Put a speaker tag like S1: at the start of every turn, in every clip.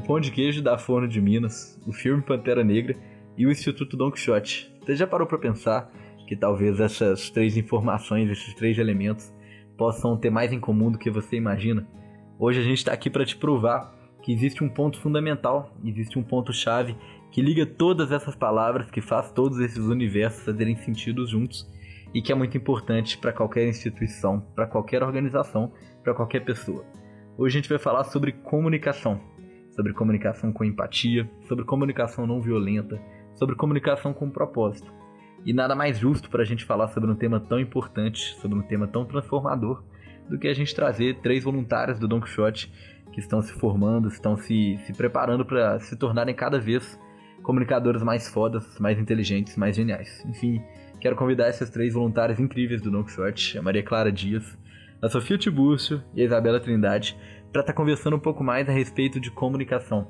S1: o Pão de Queijo da Forno de Minas, o filme Pantera Negra e o Instituto Don Quixote. Você já parou para pensar que talvez essas três informações, esses três elementos, possam ter mais em comum do que você imagina? Hoje a gente está aqui para te provar que existe um ponto fundamental, existe um ponto chave que liga todas essas palavras, que faz todos esses universos fazerem sentido juntos e que é muito importante para qualquer instituição, para qualquer organização, para qualquer pessoa. Hoje a gente vai falar sobre comunicação, sobre comunicação com empatia, sobre comunicação não violenta, sobre comunicação com propósito. E nada mais justo para a gente falar sobre um tema tão importante, sobre um tema tão transformador, do que a gente trazer três voluntários do Don Quixote que estão se formando, estão se, se preparando para se tornarem cada vez comunicadores mais fodas, mais inteligentes, mais geniais. Enfim, quero convidar esses três voluntários incríveis do Don Quixote, a Maria Clara Dias, a Sofia Tibúrcio e a Isabela Trindade, para estar tá conversando um pouco mais a respeito de comunicação,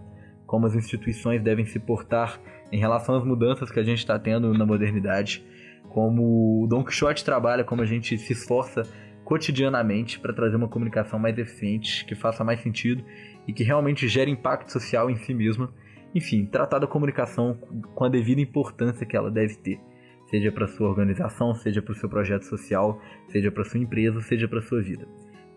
S1: como as instituições devem se portar em relação às mudanças que a gente está tendo na modernidade, como o Don Quixote trabalha, como a gente se esforça cotidianamente para trazer uma comunicação mais eficiente, que faça mais sentido e que realmente gere impacto social em si mesma. Enfim, tratar da comunicação com a devida importância que ela deve ter, seja para sua organização, seja para o seu projeto social, seja para sua empresa, seja para sua vida.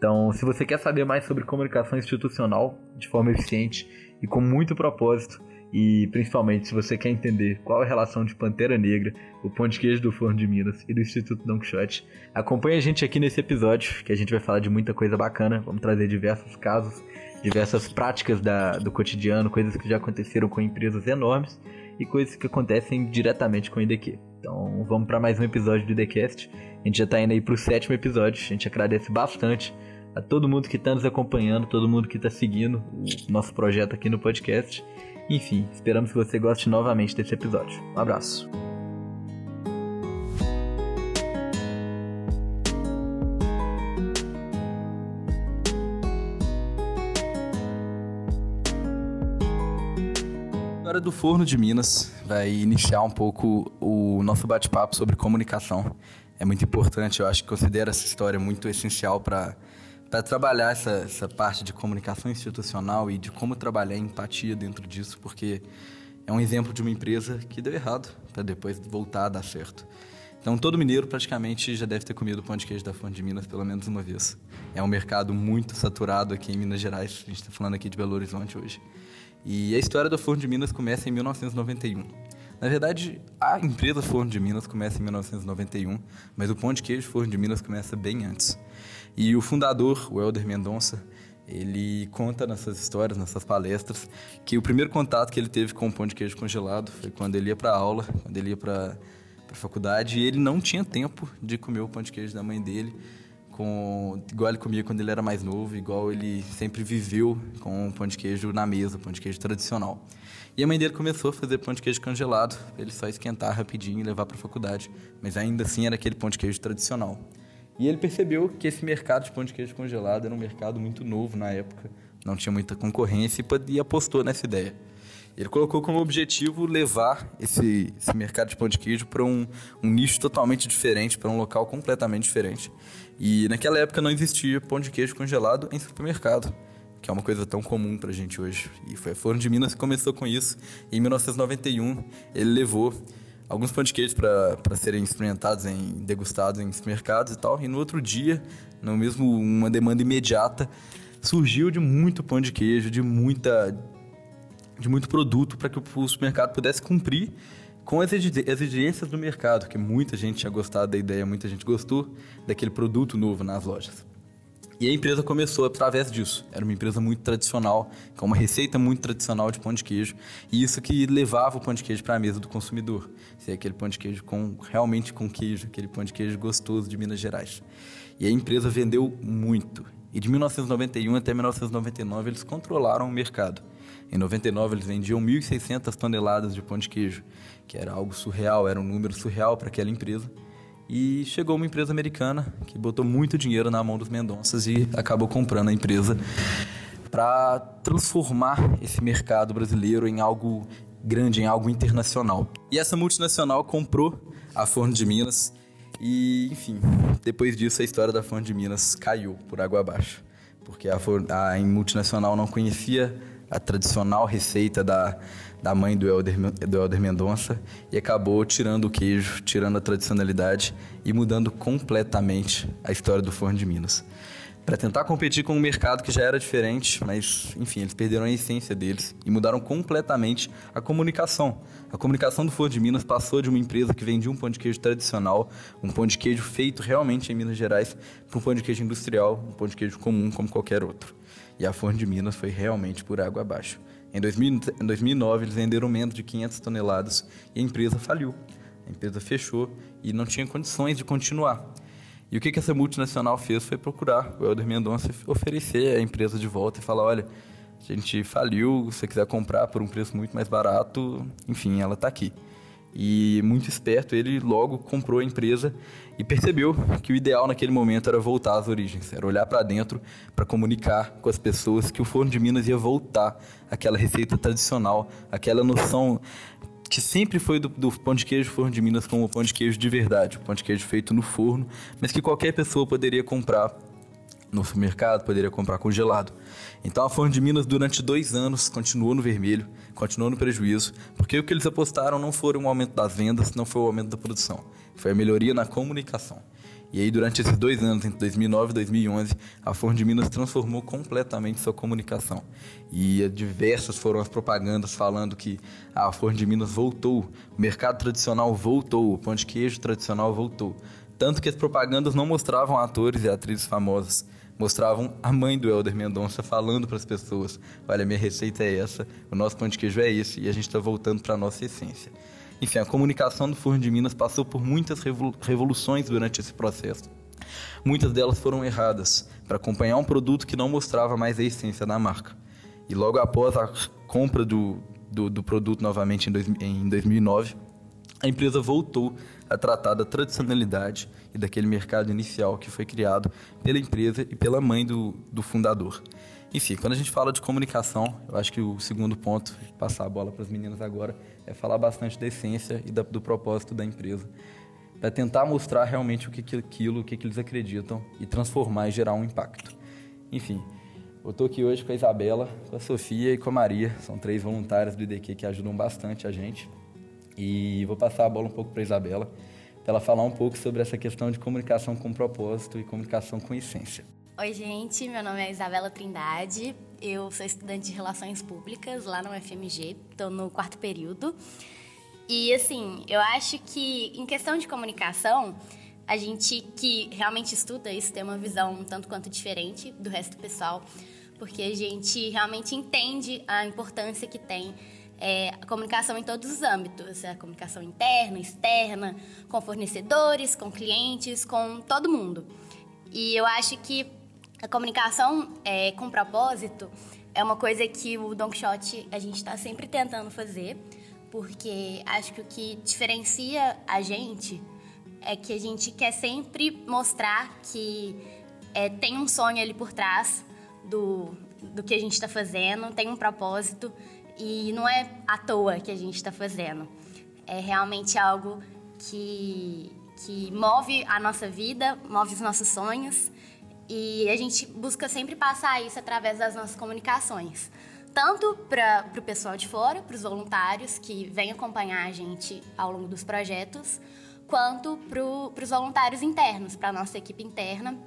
S1: Então, se você quer saber mais sobre comunicação institucional de forma eficiente e com muito propósito, e principalmente se você quer entender qual é a relação de Pantera Negra, o Pão de Queijo do Forno de Minas e do Instituto Don Quixote, acompanhe a gente aqui nesse episódio, que a gente vai falar de muita coisa bacana. Vamos trazer diversos casos, diversas práticas da, do cotidiano, coisas que já aconteceram com empresas enormes e coisas que acontecem diretamente com o IDQ. Então vamos para mais um episódio do IDCast. A gente já está indo aí para o sétimo episódio. A gente agradece bastante a todo mundo que está nos acompanhando, todo mundo que está seguindo o nosso projeto aqui no podcast. Enfim, esperamos que você goste novamente desse episódio. Um abraço. Agora do Forno de Minas vai iniciar um pouco o nosso bate-papo sobre comunicação. É muito importante, eu acho que considero essa história muito essencial para para trabalhar essa, essa parte de comunicação institucional e de como trabalhar empatia dentro disso, porque é um exemplo de uma empresa que deu errado para depois voltar a dar certo. Então, todo mineiro praticamente já deve ter comido pão de queijo da Fonte de Minas pelo menos uma vez. É um mercado muito saturado aqui em Minas Gerais. A gente está falando aqui de Belo Horizonte hoje. E a história da Forno de Minas começa em 1991. Na verdade, a empresa Forno de Minas começa em 1991, mas o pão de queijo Forno de Minas começa bem antes. E o fundador, o Helder Mendonça, ele conta nessas histórias, nessas palestras, que o primeiro contato que ele teve com o pão de queijo congelado foi quando ele ia para aula, quando ele ia para a faculdade, e ele não tinha tempo de comer o pão de queijo da mãe dele, com igual ele comia quando ele era mais novo, igual ele sempre viveu com pão de queijo na mesa, pão de queijo tradicional. E a mãe dele começou a fazer pão de queijo congelado, ele só esquentar rapidinho e levar para a faculdade, mas ainda assim era aquele pão de queijo tradicional. E ele percebeu que esse mercado de pão de queijo congelado era um mercado muito novo na época, não tinha muita concorrência e apostou nessa ideia. Ele colocou como objetivo levar esse, esse mercado de pão de queijo para um, um nicho totalmente diferente, para um local completamente diferente. E naquela época não existia pão de queijo congelado em supermercado, que é uma coisa tão comum para a gente hoje. E foi a Forno de Minas que começou com isso. Em 1991 ele levou alguns pão de queijo para serem experimentados, em, degustados em mercados e tal. E no outro dia, no mesmo uma demanda imediata, surgiu de muito pão de queijo, de muita de muito produto para que o supermercado pudesse cumprir com as exigências do mercado, que muita gente tinha gostado da ideia, muita gente gostou daquele produto novo nas lojas. E a empresa começou através disso. Era uma empresa muito tradicional, com uma receita muito tradicional de pão de queijo, e isso que levava o pão de queijo para a mesa do consumidor. Ser aquele pão de queijo com realmente com queijo, aquele pão de queijo gostoso de Minas Gerais. E a empresa vendeu muito. E de 1991 até 1999 eles controlaram o mercado. Em 99 eles vendiam 1.600 toneladas de pão de queijo, que era algo surreal, era um número surreal para aquela empresa. E chegou uma empresa americana que botou muito dinheiro na mão dos Mendonças e acabou comprando a empresa para transformar esse mercado brasileiro em algo grande, em algo internacional. E essa multinacional comprou a Forno de Minas e, enfim, depois disso a história da Forno de Minas caiu por água abaixo, porque a, a multinacional não conhecia a tradicional receita da, da mãe do Elder, do Elder Mendonça e acabou tirando o queijo, tirando a tradicionalidade e mudando completamente a história do forno de Minas para tentar competir com um mercado que já era diferente, mas enfim, eles perderam a essência deles e mudaram completamente a comunicação. A comunicação do Forno de Minas passou de uma empresa que vendia um pão de queijo tradicional, um pão de queijo feito realmente em Minas Gerais, para um pão de queijo industrial, um pão de queijo comum como qualquer outro. E a Forno de Minas foi realmente por água abaixo. Em, 2000, em 2009, eles venderam menos de 500 toneladas e a empresa faliu. A empresa fechou e não tinha condições de continuar. E o que, que essa multinacional fez foi procurar o Helder Mendonça oferecer a empresa de volta e falar: olha, a gente faliu, se você quiser comprar por um preço muito mais barato, enfim, ela está aqui. E muito esperto, ele logo comprou a empresa e percebeu que o ideal naquele momento era voltar às origens, era olhar para dentro para comunicar com as pessoas que o Forno de Minas ia voltar àquela receita tradicional, aquela noção que sempre foi do, do, pão de queijo Forno de Minas como o pão de queijo de verdade, o pão de queijo feito no forno, mas que qualquer pessoa poderia comprar no supermercado, poderia comprar congelado. Então a Forno de Minas durante dois anos continuou no vermelho, continuou no prejuízo, porque o que eles apostaram não foi o aumento das vendas, não foi o aumento da produção, foi a melhoria na comunicação. E aí, durante esses dois anos, entre 2009 e 2011, a Forno de Minas transformou completamente sua comunicação. E diversas foram as propagandas falando que a Forno de Minas voltou, o mercado tradicional voltou, o pão de queijo tradicional voltou. Tanto que as propagandas não mostravam atores e atrizes famosas, mostravam a mãe do Helder Mendonça falando para as pessoas: olha, minha receita é essa, o nosso pão de queijo é esse, e a gente está voltando para a nossa essência. Enfim, a comunicação do Forno de Minas passou por muitas revoluções durante esse processo. Muitas delas foram erradas, para acompanhar um produto que não mostrava mais a essência da marca. E logo após a compra do, do, do produto novamente em, dois, em 2009, a empresa voltou a tratar da tradicionalidade e daquele mercado inicial que foi criado pela empresa e pela mãe do, do fundador. Enfim, quando a gente fala de comunicação, eu acho que o segundo ponto, passar a bola para as meninas agora, é falar bastante da essência e da, do propósito da empresa. Para tentar mostrar realmente o que, aquilo, o que, que eles acreditam e transformar e gerar um impacto. Enfim, eu estou aqui hoje com a Isabela, com a Sofia e com a Maria. São três voluntárias do IDQ que ajudam bastante a gente. E vou passar a bola um pouco para a Isabela, para ela falar um pouco sobre essa questão de comunicação com propósito e comunicação com essência.
S2: Oi, gente, meu nome é Isabela Trindade, eu sou estudante de Relações Públicas lá no UFMG, estou no quarto período. E, assim, eu acho que em questão de comunicação, a gente que realmente estuda isso tem uma visão tanto quanto diferente do resto do pessoal, porque a gente realmente entende a importância que tem é, a comunicação em todos os âmbitos, a comunicação interna, externa, com fornecedores, com clientes, com todo mundo. E eu acho que a comunicação é, com propósito é uma coisa que o Don Quixote a gente está sempre tentando fazer, porque acho que o que diferencia a gente é que a gente quer sempre mostrar que é, tem um sonho ali por trás do, do que a gente está fazendo, tem um propósito e não é à toa que a gente está fazendo. É realmente algo que, que move a nossa vida, move os nossos sonhos e a gente busca sempre passar isso através das nossas comunicações. Tanto para o pessoal de fora, para os voluntários que vêm acompanhar a gente ao longo dos projetos, quanto para os voluntários internos, para a nossa equipe interna.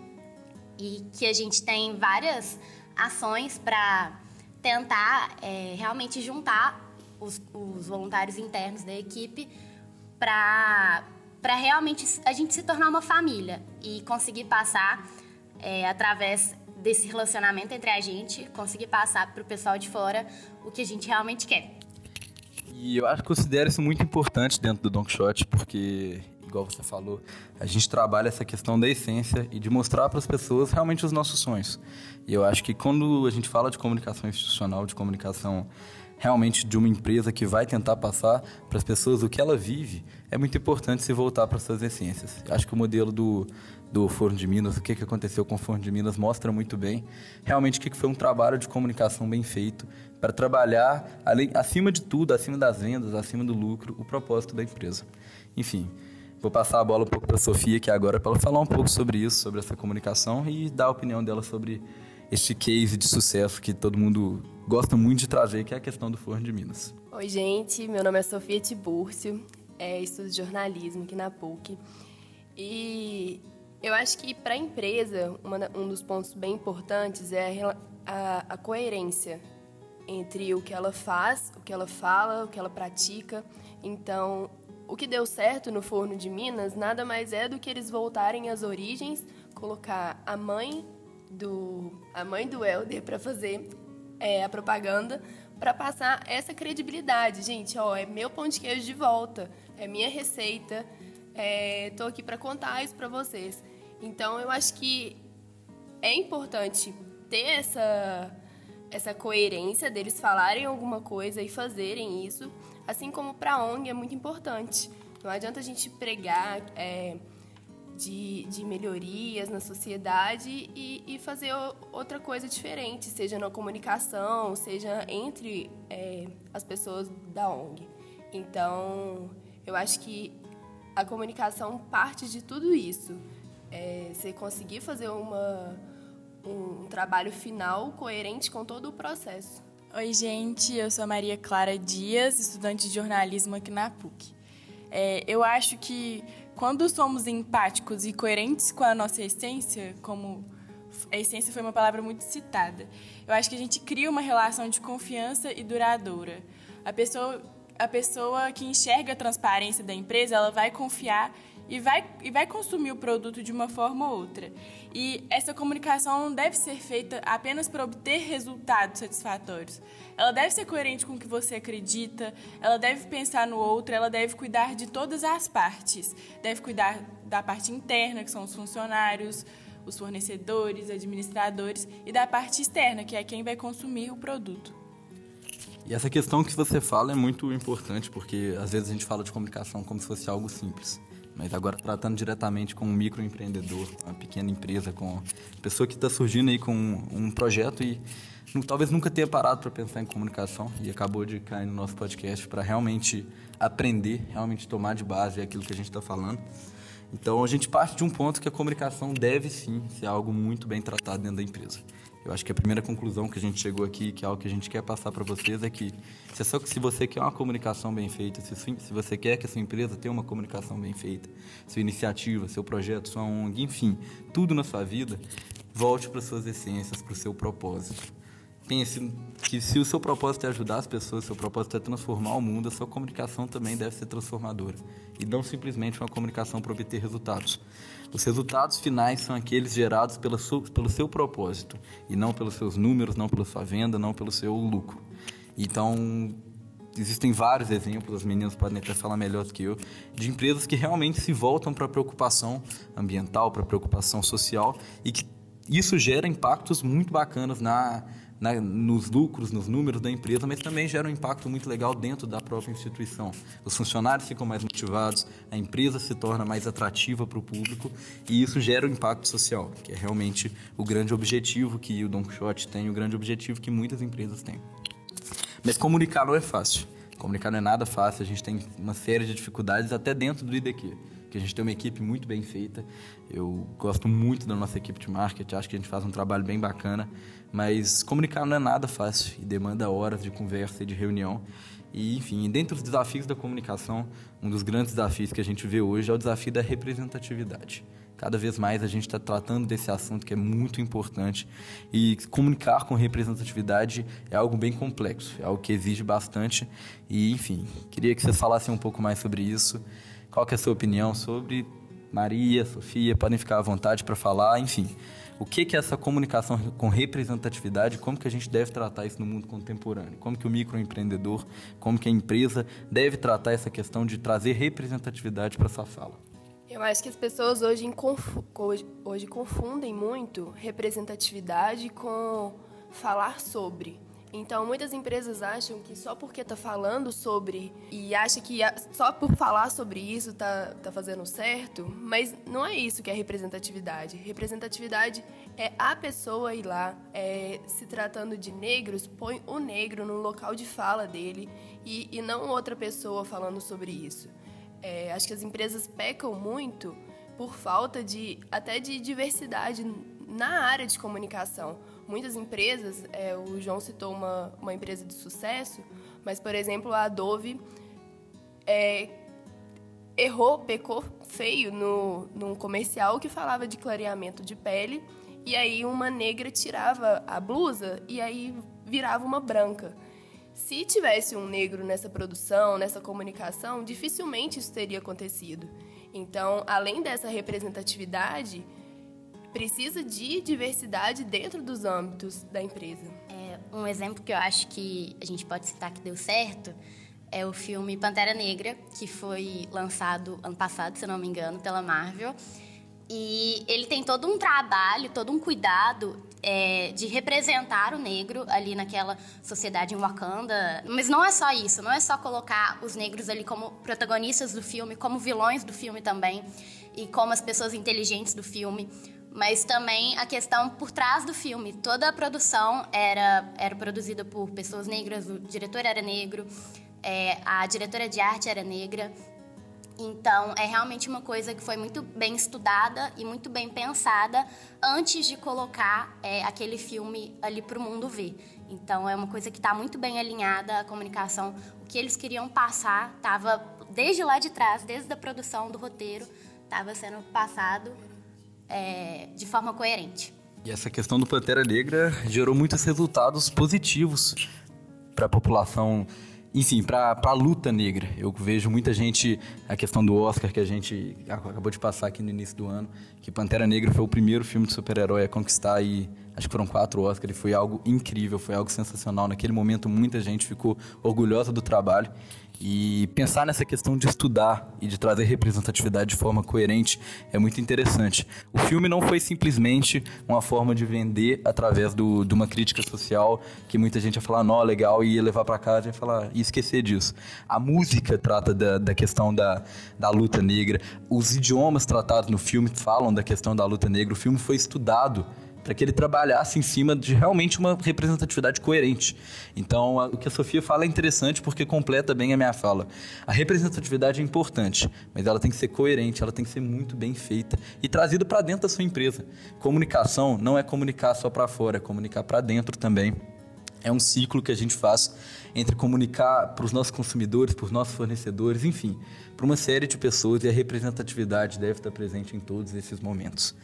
S2: E que a gente tem várias ações para tentar é, realmente juntar os, os voluntários internos da equipe para realmente a gente se tornar uma família e conseguir passar é, através desse relacionamento entre a gente, conseguir passar para o pessoal de fora o que a gente realmente quer.
S1: E eu acho que considero isso muito importante dentro do Don Quixote, porque, igual você falou, a gente trabalha essa questão da essência e de mostrar para as pessoas realmente os nossos sonhos. E eu acho que quando a gente fala de comunicação institucional, de comunicação realmente de uma empresa que vai tentar passar para as pessoas o que ela vive, é muito importante se voltar para suas essências. Acho que o modelo do, do Forno de Minas, o que, que aconteceu com o Forno de Minas, mostra muito bem realmente que foi um trabalho de comunicação bem feito para trabalhar, além, acima de tudo, acima das vendas, acima do lucro, o propósito da empresa. Enfim, vou passar a bola um pouco para a Sofia aqui agora para ela falar um pouco sobre isso, sobre essa comunicação e dar a opinião dela sobre este case de sucesso que todo mundo gosta muito de trazer, que é a questão do Forno de Minas.
S3: Oi, gente. Meu nome é Sofia Tibúrcio, é, estudo jornalismo aqui na PUC. E eu acho que para a empresa, uma, um dos pontos bem importantes é a, a, a coerência entre o que ela faz, o que ela fala, o que ela pratica. Então, o que deu certo no Forno de Minas nada mais é do que eles voltarem às origens, colocar a mãe do a mãe do Helder para fazer é, a propaganda, para passar essa credibilidade, gente. Ó, é meu pão de queijo de volta, é minha receita, é, aqui para contar isso para vocês. Então, eu acho que é importante ter essa essa coerência deles falarem alguma coisa e fazerem isso, assim como para a ONG é muito importante. Não adianta a gente pregar é, de, de melhorias na sociedade e, e, fazer outra coisa diferente, seja na comunicação, seja entre é, as pessoas da ONG. Então, eu acho que a comunicação parte de tudo isso. É, você conseguir fazer uma um trabalho final coerente com todo o processo.
S4: Oi, gente, eu sou Maria Clara Dias, estudante de jornalismo aqui na PUC. É, eu acho que quando somos empáticos e coerentes com a nossa essência, como a essência foi uma palavra muito citada, eu acho que a gente cria uma relação de confiança e duradoura. A pessoa, a pessoa que enxerga a transparência da empresa, ela vai confiar e vai, e vai consumir o produto de uma forma ou outra. E essa comunicação não deve ser feita apenas para obter resultados satisfatórios. Ela deve ser coerente com o que você acredita, ela deve pensar no outro, ela deve cuidar de todas as partes. Deve cuidar da parte interna, que são os funcionários, os fornecedores, administradores, e da parte externa, que é quem vai consumir o produto.
S1: E essa questão que você fala é muito importante, porque às vezes a gente fala de comunicação como se fosse algo simples. Mas agora tratando diretamente com um microempreendedor, uma pequena empresa, com pessoa que está surgindo aí com um, projeto e talvez nunca tenha parado para pensar em comunicação e acabou de cair no nosso podcast para realmente aprender, realmente tomar de base aquilo que a gente está falando. Então a gente parte de um ponto que a comunicação deve sim ser algo muito bem tratado dentro da empresa. Eu acho que a primeira conclusão que a gente chegou aqui, que é algo que a gente quer passar para vocês, é que se, só, se você quer uma comunicação bem feita, se, se você quer que a sua empresa tenha uma comunicação bem feita, sua iniciativa, seu projeto, sua ONG, enfim, tudo na sua vida, volte para suas essências, para o seu propósito. Pense que se o seu propósito é ajudar as pessoas, seu propósito é transformar o mundo, a sua comunicação também deve ser transformadora. E não simplesmente uma comunicação para obter resultados. Os resultados finais são aqueles gerados seu, pelo seu propósito e não pelos seus números, não pela sua venda, não pelo seu lucro. Então, existem vários exemplos, as meninas podem até falar melhor do que eu, de empresas que realmente se voltam para a preocupação ambiental, para a preocupação social e que isso gera impactos muito bacanas na na, nos lucros, nos números da empresa, mas também gera um impacto muito legal dentro da própria instituição. Os funcionários ficam mais motivados, a empresa se torna mais atrativa para o público e isso gera um impacto social, que é realmente o grande objetivo que o Don Quixote tem, o grande objetivo que muitas empresas têm. Mas comunicar não é fácil. Comunicar não é nada fácil, a gente tem uma série de dificuldades até dentro do IDQ que a gente tem uma equipe muito bem feita. Eu gosto muito da nossa equipe de marketing, acho que a gente faz um trabalho bem bacana, mas comunicar não é nada fácil e demanda horas de conversa e de reunião. E, enfim, dentre os desafios da comunicação, um dos grandes desafios que a gente vê hoje é o desafio da representatividade. Cada vez mais a gente está tratando desse assunto que é muito importante e comunicar com representatividade é algo bem complexo, é algo que exige bastante. E, enfim, queria que vocês falassem um pouco mais sobre isso. Qual que é a sua opinião sobre Maria, Sofia? Podem ficar à vontade para falar, enfim. O que, que é essa comunicação com representatividade? Como que a gente deve tratar isso no mundo contemporâneo? Como que o microempreendedor, como que a empresa deve tratar essa questão de trazer representatividade para essa fala?
S3: Eu acho que as pessoas hoje, hoje confundem muito representatividade com falar sobre. Então, muitas empresas acham que só porque está falando sobre e acha que só por falar sobre isso está tá fazendo certo, mas não é isso que é representatividade. Representatividade é a pessoa ir lá, é, se tratando de negros, põe o negro no local de fala dele e, e não outra pessoa falando sobre isso. É, acho que as empresas pecam muito por falta de até de diversidade na área de comunicação muitas empresas, é, o João citou uma, uma empresa de sucesso, mas, por exemplo, a Adobe é, errou, pecou feio no, num comercial que falava de clareamento de pele, e aí uma negra tirava a blusa e aí virava uma branca. Se tivesse um negro nessa produção, nessa comunicação, dificilmente isso teria acontecido. Então, além dessa representatividade, precisa de diversidade dentro dos âmbitos da empresa.
S2: É, um exemplo que eu acho que a gente pode citar que deu certo é o filme Pantera Negra, que foi lançado ano passado, se não me engano, pela Marvel. E ele tem todo um trabalho, todo um cuidado é, de representar o negro ali naquela sociedade em Wakanda. Mas não é só isso, não é só colocar os negros ali como protagonistas do filme, como vilões do filme também, e como as pessoas inteligentes do filme mas também a questão por trás do filme. Toda a produção era, era produzida por pessoas negras, o diretor era negro, é, a diretora de arte era negra. Então, é realmente uma coisa que foi muito bem estudada e muito bem pensada antes de colocar é, aquele filme ali para o mundo ver. Então, é uma coisa que está muito bem alinhada a comunicação. O que eles queriam passar estava desde lá de trás, desde a produção do roteiro, estava sendo passado é, de forma coerente.
S1: E essa questão do Pantera Negra gerou muitos resultados positivos para a população, enfim, para a luta negra. Eu vejo muita gente, a questão do Oscar que a gente acabou de passar aqui no início do ano, que Pantera Negra foi o primeiro filme de super-herói a conquistar e acho que foram quatro Oscars e foi algo incrível, foi algo sensacional. Naquele momento muita gente ficou orgulhosa do trabalho e pensar nessa questão de estudar e de trazer representatividade de forma coerente é muito interessante. O filme não foi simplesmente uma forma de vender através do, de uma crítica social que muita gente ia falar, não, legal, e ia levar para casa e falar, e esquecer disso. A música trata da, da questão da, da luta negra, os idiomas tratados no filme falam da questão da luta negra, o filme foi estudado para que ele trabalhasse em cima de realmente uma representatividade coerente. Então, a, o que a Sofia fala é interessante porque completa bem a minha fala. A representatividade é importante, mas ela tem que ser coerente, ela tem que ser muito bem feita e trazida para dentro da sua empresa. Comunicação não é comunicar só para fora, é comunicar para dentro também. É um ciclo que a gente faz entre comunicar para os nossos consumidores, para os nossos fornecedores, enfim, para uma série de pessoas e a representatividade deve estar presente em todos esses momentos.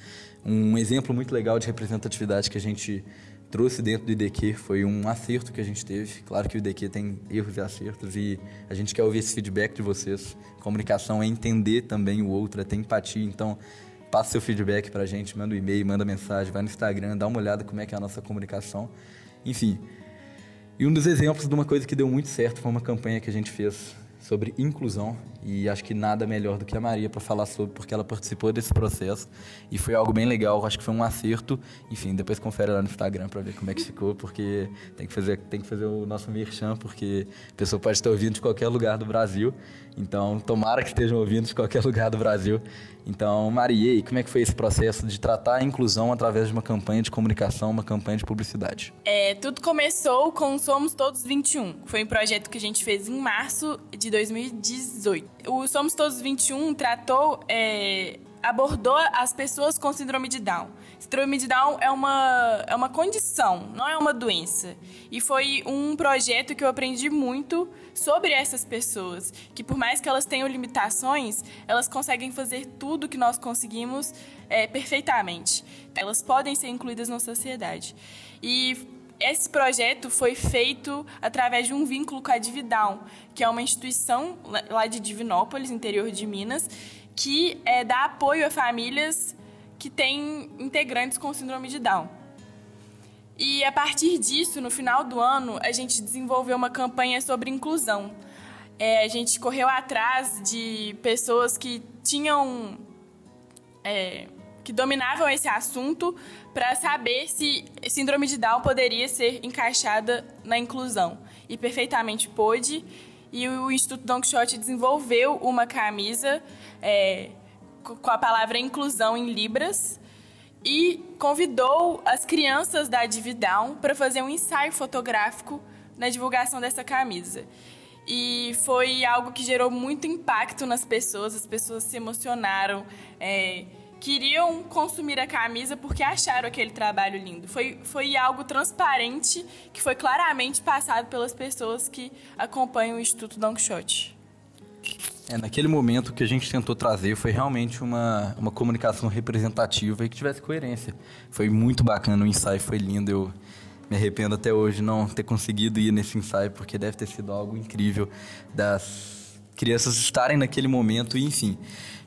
S1: Um exemplo muito legal de representatividade que a gente trouxe dentro do IDQ foi um acerto que a gente teve. Claro que o IDQ tem erros e acertos e a gente quer ouvir esse feedback de vocês. Comunicação é entender também o outro, é ter empatia. Então, passa seu feedback para a gente, manda um e-mail, manda mensagem, vai no Instagram, dá uma olhada como é que é a nossa comunicação. Enfim, e um dos exemplos de uma coisa que deu muito certo foi uma campanha que a gente fez sobre inclusão e acho que nada melhor do que a Maria para falar sobre, porque ela participou desse processo e foi algo bem legal, acho que foi um acerto. Enfim, depois confere lá no Instagram para ver como é que ficou, porque tem que fazer, tem que fazer o nosso merchan, porque a pessoa pode estar ouvindo de qualquer lugar do Brasil. Então, tomara que estejam ouvindo de qualquer lugar do Brasil. Então, Maria, e como é que foi esse processo de tratar a inclusão através de uma campanha de comunicação, uma campanha de publicidade?
S4: É, tudo começou com Somos Todos 21. Foi um projeto que a gente fez em março de 2018. O Somos Todos 21 tratou, é, abordou as pessoas com síndrome de Down. Síndrome de Down é uma, é uma condição, não é uma doença. E foi um projeto que eu aprendi muito sobre essas pessoas, que por mais que elas tenham limitações, elas conseguem fazer tudo que nós conseguimos é, perfeitamente. Elas podem ser incluídas na sociedade. E esse projeto foi feito através de um vínculo com a Dividown, que é uma instituição lá de Divinópolis, interior de Minas, que é, dá apoio a famílias que têm integrantes com síndrome de Down. E a partir disso, no final do ano, a gente desenvolveu uma campanha sobre inclusão. É, a gente correu atrás de pessoas que tinham. É, que dominavam esse assunto para saber se síndrome de Down poderia ser encaixada na inclusão. E perfeitamente pôde. E o Instituto Don Quixote desenvolveu uma camisa é, com a palavra inclusão em Libras e convidou as crianças da Dividown para fazer um ensaio fotográfico na divulgação dessa camisa. E foi algo que gerou muito impacto nas pessoas, as pessoas se emocionaram, é, queriam consumir a camisa porque acharam aquele trabalho lindo. Foi, foi algo transparente que foi claramente passado pelas pessoas que acompanham o Instituto Don Quixote.
S1: É, naquele momento o que a gente tentou trazer foi realmente uma, uma comunicação representativa e que tivesse coerência. Foi muito bacana, o ensaio foi lindo. Eu me arrependo até hoje não ter conseguido ir nesse ensaio, porque deve ter sido algo incrível das crianças estarem naquele momento e, enfim.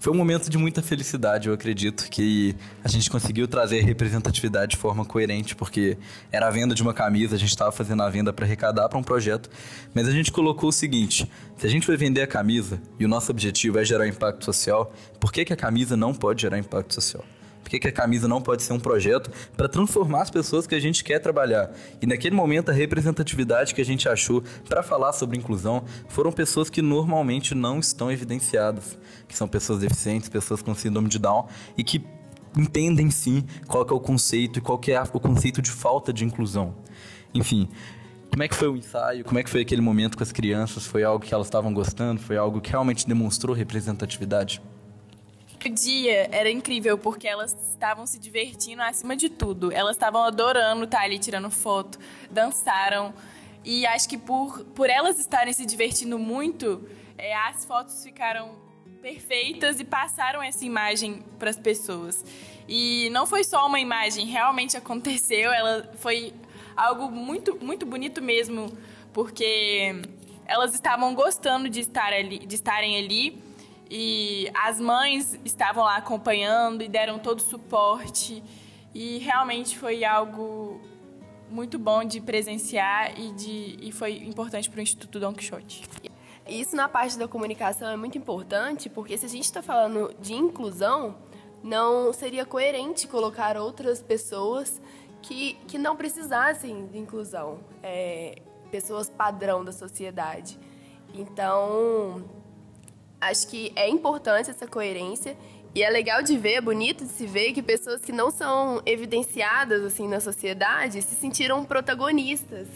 S1: Foi um momento de muita felicidade, eu acredito, que a gente conseguiu trazer representatividade de forma coerente, porque era a venda de uma camisa, a gente estava fazendo a venda para arrecadar para um projeto, mas a gente colocou o seguinte: se a gente vai vender a camisa e o nosso objetivo é gerar impacto social, por que, que a camisa não pode gerar impacto social? Por que, a camisa não pode ser um projeto para transformar as pessoas que a gente quer trabalhar? E naquele momento, a representatividade que a gente achou para falar sobre inclusão foram pessoas que normalmente não estão evidenciadas, que são pessoas deficientes, pessoas com síndrome de Down e que entendem sim qual é o conceito e qual é o conceito de falta de inclusão. Enfim, como é que foi o ensaio? Como é que foi aquele momento com as crianças? Foi algo que elas estavam gostando? Foi algo que realmente demonstrou representatividade?
S4: Dia era incrível porque elas estavam se divertindo acima de tudo. Elas estavam adorando estar ali tirando foto, dançaram. E acho que por, por elas estarem se divertindo muito, é, as fotos ficaram perfeitas e passaram essa imagem para as pessoas. E não foi só uma imagem, realmente aconteceu. Ela foi algo muito, muito bonito mesmo, porque elas estavam gostando de estar ali, de estarem ali e as mães estavam lá acompanhando e deram todo o suporte. E realmente foi algo muito bom de presenciar e, de, e foi importante para o Instituto Don Quixote.
S3: Isso na parte da comunicação é muito importante, porque se a gente está falando de inclusão, não seria coerente colocar outras pessoas que, que não precisassem de inclusão, é, pessoas padrão da sociedade. Então, Acho que é importante essa coerência e é legal de ver, é bonito de se ver que pessoas que não são evidenciadas assim na sociedade se sentiram protagonistas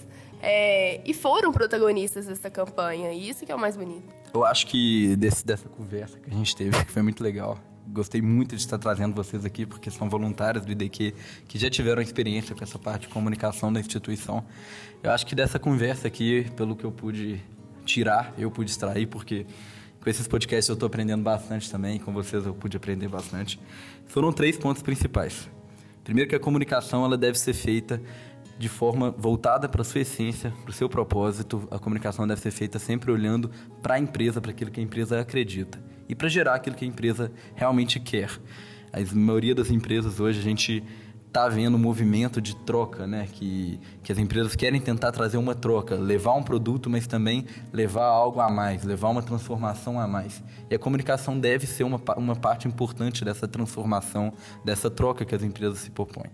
S3: é, e foram protagonistas dessa campanha. E isso que é o mais bonito.
S1: Eu acho que desse, dessa conversa que a gente teve, que foi muito legal. Gostei muito de estar trazendo vocês aqui, porque são voluntários do IDQ que já tiveram experiência com essa parte de comunicação da instituição. Eu acho que dessa conversa aqui, pelo que eu pude tirar, eu pude extrair, porque esses podcasts eu estou aprendendo bastante também, com vocês eu pude aprender bastante. Foram três pontos principais. Primeiro que a comunicação ela deve ser feita de forma voltada para a sua essência, para o seu propósito. A comunicação deve ser feita sempre olhando para a empresa, para aquilo que a empresa acredita e para gerar aquilo que a empresa realmente quer. A maioria das empresas hoje a gente está havendo um movimento de troca, né? Que, que as empresas querem tentar trazer uma troca, levar um produto, mas também levar algo a mais, levar uma transformação a mais. E a comunicação deve ser uma, uma parte importante dessa transformação, dessa troca que as empresas se propõem.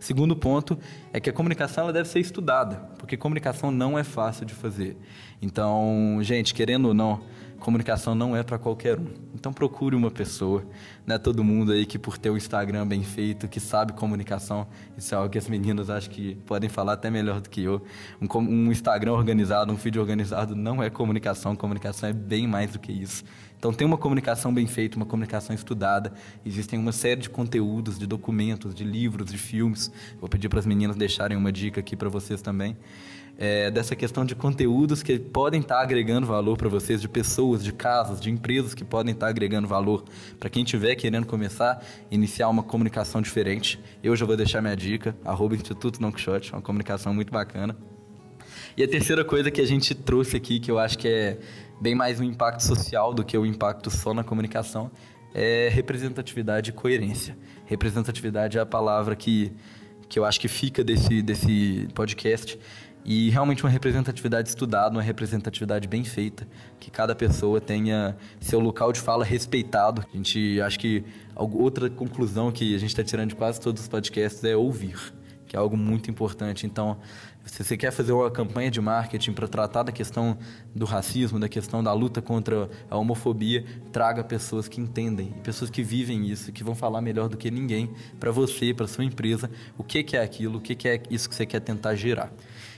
S1: Segundo ponto é que a comunicação ela deve ser estudada, porque comunicação não é fácil de fazer. Então, gente, querendo ou não, comunicação não é para qualquer um. Então procure uma pessoa. Não é todo mundo aí que por ter um Instagram bem feito, que sabe comunicação. Isso é algo que as meninas acho que podem falar até melhor do que eu. Um, um Instagram organizado, um feed organizado não é comunicação. Comunicação é bem mais do que isso. Então tem uma comunicação bem feita, uma comunicação estudada. Existem uma série de conteúdos, de documentos, de livros, de filmes. Vou pedir para as meninas deixarem uma dica aqui para vocês também é, dessa questão de conteúdos que podem estar agregando valor para vocês, de pessoas, de casos, de empresas que podem estar agregando valor para quem estiver querendo começar iniciar uma comunicação diferente. Eu já vou deixar minha dica, arroba Instituto Não uma comunicação muito bacana. E a terceira coisa que a gente trouxe aqui, que eu acho que é bem mais um impacto social do que o um impacto só na comunicação, é representatividade e coerência. Representatividade é a palavra que, que eu acho que fica desse, desse podcast e realmente uma representatividade estudada, uma representatividade bem feita, que cada pessoa tenha seu local de fala respeitado. A gente acho que outra conclusão que a gente está tirando de quase todos os podcasts é ouvir, que é algo muito importante. Então, se você quer fazer uma campanha de marketing para tratar da questão do racismo, da questão da luta contra a homofobia, traga pessoas que entendem, pessoas que vivem isso, que vão falar melhor do que ninguém para você, para sua empresa, o que, que é aquilo, o que, que é isso que você quer tentar gerar.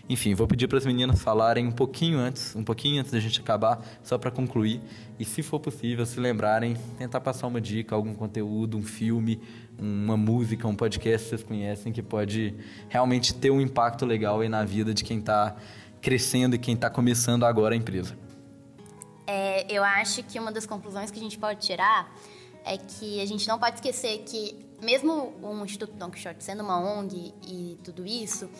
S1: Enfim, vou pedir para as meninas falarem um pouquinho antes, um pouquinho antes da gente acabar, só para concluir. E se for possível, se lembrarem, tentar passar uma dica, algum conteúdo, um filme, uma música, um podcast que vocês conhecem que pode realmente ter um impacto legal aí na vida de quem está crescendo e quem está começando agora a empresa.
S2: É, eu acho que uma das conclusões que a gente pode tirar é que a gente não pode esquecer que, mesmo o Instituto Don Quixote sendo uma ONG e tudo isso,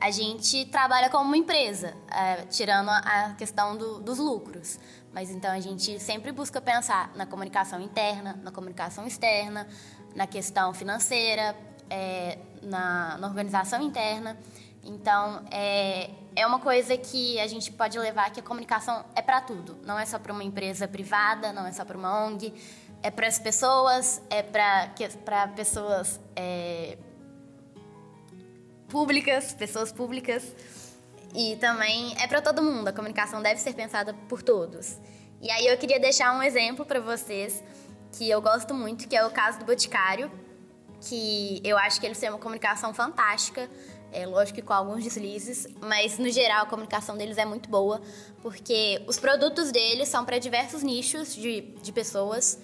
S2: a gente trabalha como uma empresa, é, tirando a questão do, dos lucros. Mas então a gente sempre busca pensar na comunicação interna, na comunicação externa, na questão financeira, é, na, na, organização interna. Então é, é uma coisa que a gente pode levar que a comunicação é para tudo. Não é só para uma empresa privada, não é só para uma ONG, é para as pessoas, é para pessoas. É, públicas, pessoas públicas. E também é para todo mundo, a comunicação deve ser pensada por todos. E aí eu queria deixar um exemplo para vocês que eu gosto muito, que é o caso do Boticário, que eu acho que eles têm uma comunicação fantástica, é lógico que com alguns deslizes, mas no geral a comunicação deles é muito boa, porque os produtos deles são para diversos nichos de, de pessoas,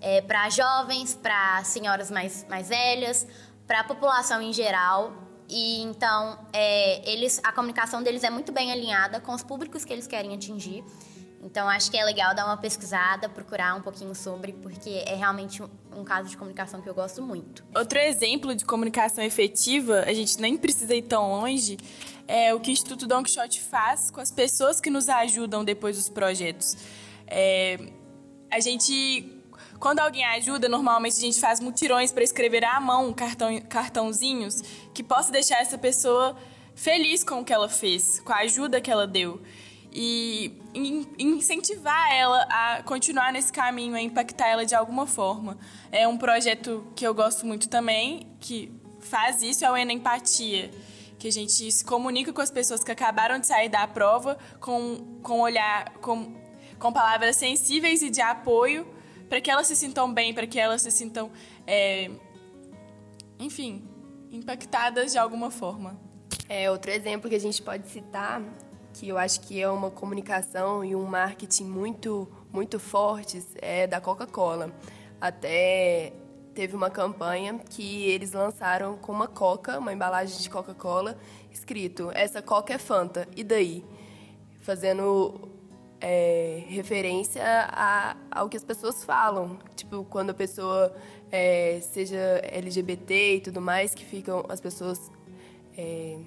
S2: é, para jovens, para senhoras mais, mais velhas, para a população em geral. E então, é, eles, a comunicação deles é muito bem alinhada com os públicos que eles querem atingir. Então, acho que é legal dar uma pesquisada, procurar um pouquinho sobre, porque é realmente um, um, caso de comunicação que eu gosto muito.
S4: Outro exemplo de comunicação efetiva, a gente nem precisa ir tão longe, é o que o Instituto Don Quixote faz com as pessoas que nos ajudam depois dos projetos. É, a gente quando alguém ajuda, normalmente a gente faz mutirões para escrever à mão cartão, cartãozinhos que possa deixar essa pessoa feliz com o que ela fez, com a ajuda que ela deu. E incentivar ela a continuar nesse caminho, a impactar ela de alguma forma. É um projeto que eu gosto muito também, que faz isso, é o Empatia que a gente se comunica com as pessoas que acabaram de sair da prova com, com olhar, com, com palavras sensíveis e de apoio para que elas se sintam bem, para que elas se sintam, é, enfim, impactadas de alguma forma.
S3: É, outro exemplo que a gente pode citar, que eu acho que é uma comunicação e um marketing muito, muito fortes, é da Coca-Cola. Até teve uma campanha que eles lançaram com uma coca, uma embalagem de Coca-Cola, escrito: Essa coca é Fanta, e daí? Fazendo é, referência a, ao que as pessoas falam. Tipo, quando a pessoa é, seja LGBT e tudo mais, que ficam as pessoas é,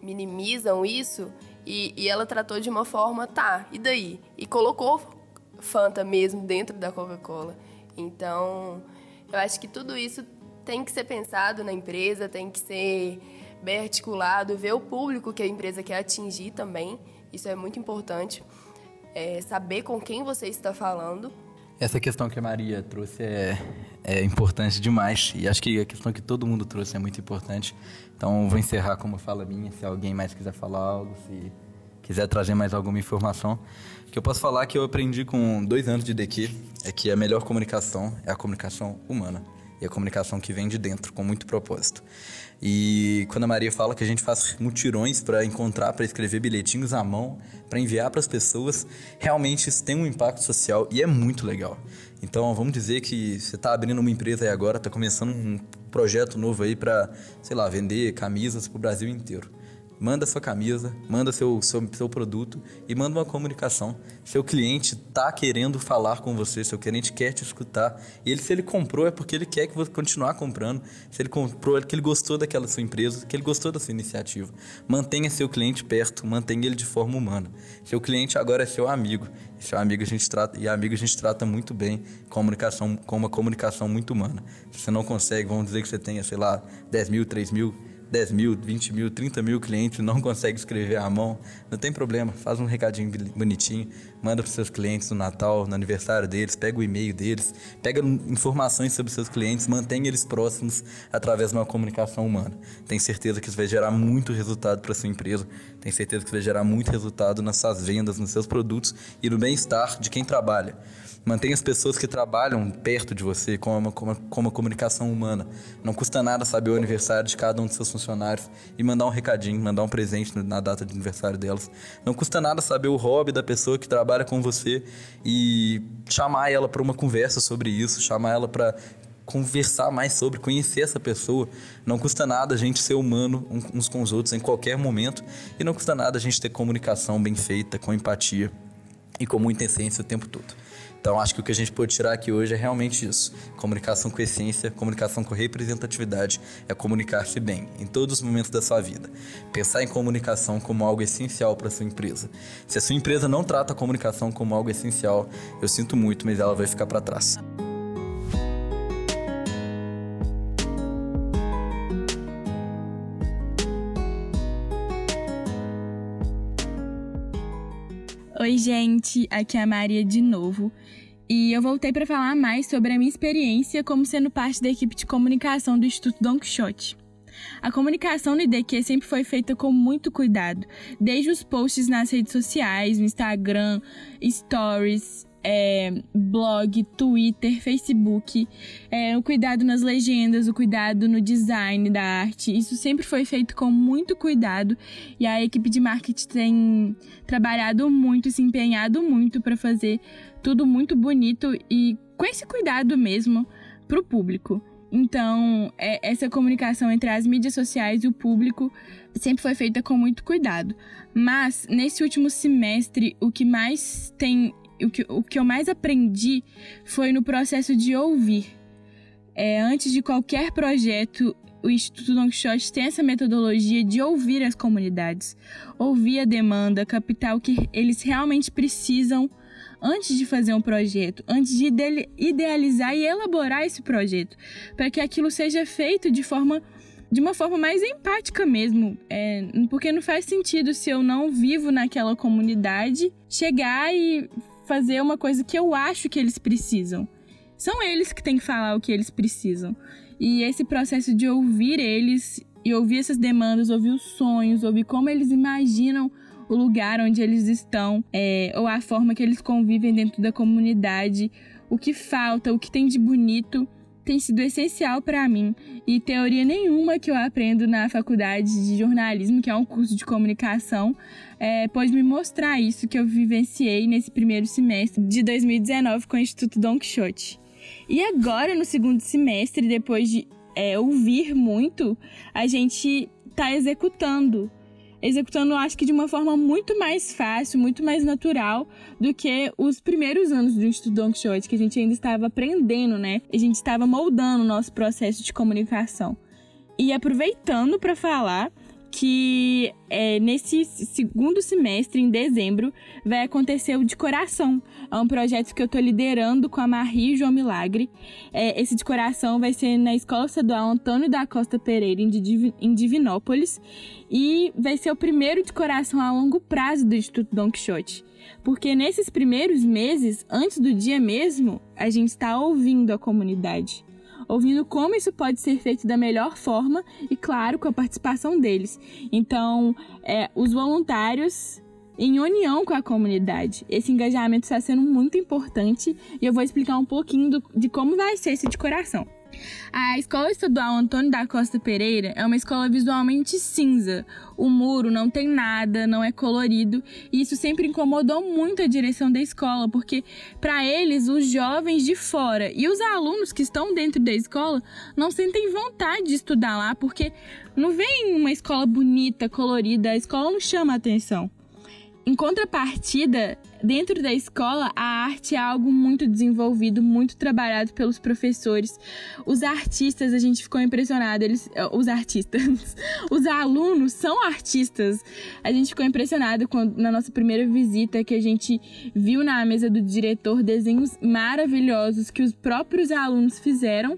S3: minimizam isso e, e ela tratou de uma forma, tá, e daí? E colocou Fanta mesmo dentro da Coca-Cola. Então, eu acho que tudo isso tem que ser pensado na empresa, tem que ser bem articulado, ver o público que a empresa quer atingir também. Isso é muito importante. É saber com quem você está falando.
S1: Essa questão que a Maria trouxe é, é importante demais. E acho que a questão que todo mundo trouxe é muito importante. Então, vou encerrar como fala minha. Se alguém mais quiser falar algo, se quiser trazer mais alguma informação. Que eu posso falar que eu aprendi com dois anos de DQ é que a melhor comunicação é a comunicação humana. E a comunicação que vem de dentro, com muito propósito. E quando a Maria fala que a gente faz mutirões para encontrar, para escrever bilhetinhos à mão, para enviar para as pessoas, realmente isso tem um impacto social e é muito legal. Então, vamos dizer que você está abrindo uma empresa aí agora, está começando um projeto novo aí para, sei lá, vender camisas para o Brasil inteiro manda sua camisa, manda seu, seu, seu produto e manda uma comunicação. Seu cliente está querendo falar com você, seu cliente quer te escutar. E ele, se ele comprou, é porque ele quer que você continuar comprando. Se ele comprou, é porque ele gostou daquela sua empresa, que ele gostou da sua iniciativa. Mantenha seu cliente perto, mantenha ele de forma humana. Seu cliente agora é seu amigo. Seu amigo a gente trata, e amigo a gente trata muito bem comunicação, com uma comunicação muito humana. Se você não consegue, vamos dizer que você tenha, sei lá, 10 mil, 3 mil 10 mil, 20 mil, 30 mil clientes não consegue escrever à mão, não tem problema, faz um recadinho bonitinho, manda para seus clientes no Natal, no aniversário deles, pega o e-mail deles, pega informações sobre seus clientes, mantém eles próximos através de uma comunicação humana. Tem certeza que isso vai gerar muito resultado para sua empresa, tem certeza que vai gerar muito resultado nas suas vendas, nos seus produtos e no bem-estar de quem trabalha. Mantenha as pessoas que trabalham perto de você com uma, com uma, com uma comunicação humana. Não custa nada saber o aniversário de cada um dos seus funcionários e mandar um recadinho, mandar um presente na data de aniversário delas. Não custa nada saber o hobby da pessoa que trabalha com você e chamar ela para uma conversa sobre isso, chamar ela para conversar mais sobre, conhecer essa pessoa. Não custa nada a gente ser humano uns com os outros em qualquer momento e não custa nada a gente ter comunicação bem feita, com empatia e com muita essência o tempo todo. Então, acho que o que a gente pode tirar aqui hoje é realmente isso: comunicação com essência, comunicação com representatividade, é comunicar-se bem em todos os momentos da sua vida. Pensar em comunicação como algo essencial para sua empresa. Se a sua empresa não trata a comunicação como algo essencial, eu sinto muito, mas ela vai ficar para trás.
S4: Oi, gente, aqui é a Maria de novo. E eu voltei para falar mais sobre a minha experiência como sendo parte da equipe de comunicação do Instituto Don Quixote. A comunicação no IDQ sempre foi feita com muito cuidado, desde os posts nas redes sociais, no Instagram, stories, é, blog, Twitter, Facebook, é, o cuidado nas legendas, o cuidado no design da arte. Isso sempre foi feito com muito cuidado e a equipe de marketing tem trabalhado muito, se empenhado muito para fazer tudo muito bonito e com esse cuidado mesmo para o público. Então, é, essa comunicação entre as mídias sociais e o público sempre foi feita com muito cuidado. Mas, nesse último semestre, o que mais tem o que, o que eu mais aprendi foi no processo de ouvir. É, antes de qualquer projeto, o Instituto Don Quixote tem essa metodologia de ouvir as comunidades, ouvir a demanda, captar o que eles realmente precisam antes de fazer um projeto, antes de idealizar e elaborar esse projeto, para que aquilo seja feito de forma de uma forma mais empática mesmo, é, porque não faz sentido se eu não vivo naquela comunidade chegar e fazer uma coisa que eu acho que eles precisam. São eles que têm que falar o que eles precisam. E esse processo de ouvir eles e ouvir essas demandas, ouvir os sonhos, ouvir como eles imaginam o lugar onde eles estão, é, ou a forma que eles convivem dentro da comunidade, o que falta, o que tem de bonito tem sido essencial para mim e teoria nenhuma que eu aprendo na faculdade de jornalismo, que é um curso de comunicação, é, pode me mostrar isso que eu vivenciei nesse primeiro semestre de 2019 com o Instituto Don Quixote. E agora, no segundo semestre, depois de é, ouvir muito, a gente está executando executando, acho que de uma forma muito mais fácil, muito mais natural do que os primeiros anos do Instituto Don Quixote, que a gente ainda estava aprendendo, né? A gente estava moldando o nosso processo de comunicação. E aproveitando para falar que é, nesse segundo semestre, em dezembro, vai acontecer o de coração. É um projeto que eu estou liderando com a Marie e João Milagre. É, esse de coração vai ser na Escola Estadual Antônio da Costa Pereira, em Divinópolis. E vai ser o primeiro de coração a longo prazo do Instituto Don Quixote. Porque nesses primeiros meses, antes do dia mesmo, a gente está ouvindo a comunidade ouvindo como isso pode ser feito da melhor forma e, claro, com a participação deles. Então, é, os voluntários em união com a comunidade. Esse engajamento está sendo muito importante e eu vou explicar um pouquinho do, de como vai ser esse de coração. A Escola Estadual Antônio da Costa Pereira é uma escola visualmente cinza. O muro não tem nada, não é colorido, e isso sempre incomodou muito a direção da escola, porque para eles, os jovens de fora e os alunos que estão dentro da escola não sentem vontade de estudar lá, porque não vem uma escola bonita, colorida, a escola não chama atenção. Em contrapartida, dentro da escola, a arte é algo muito desenvolvido, muito trabalhado pelos professores. Os artistas, a gente ficou impressionado, eles, eh, os artistas, os alunos são artistas. A gente ficou impressionado quando, na nossa primeira visita que a gente viu na mesa do diretor desenhos maravilhosos que os próprios alunos fizeram.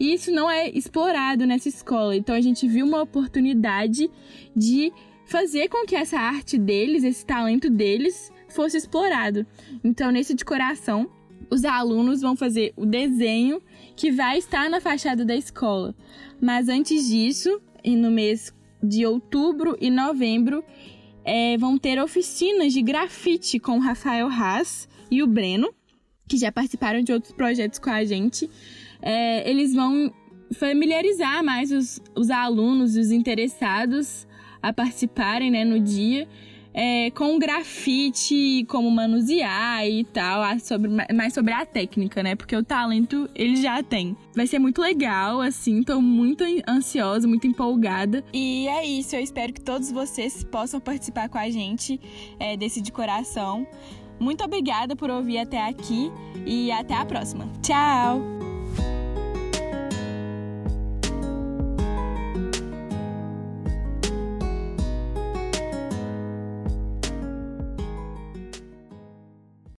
S4: E isso não é explorado nessa escola. Então a gente viu uma oportunidade de fazer com que essa arte deles, esse talento deles, fosse explorado. Então, nesse de coração, os alunos vão fazer o desenho que vai estar na fachada da escola. Mas antes disso, no mês de outubro e novembro, é, vão ter oficinas de grafite com o Rafael Haas e o Breno, que já participaram de outros projetos com a gente. É, eles vão familiarizar mais os, os alunos e os interessados a participarem né, no dia é, com grafite, como manusear e tal, sobre, mais sobre a técnica, né? Porque o talento ele já tem. Vai ser muito legal, assim, tô muito ansiosa, muito empolgada.
S5: E é isso, eu espero que todos vocês possam participar com a gente é, desse de coração. Muito obrigada por ouvir até aqui e até a próxima. Tchau!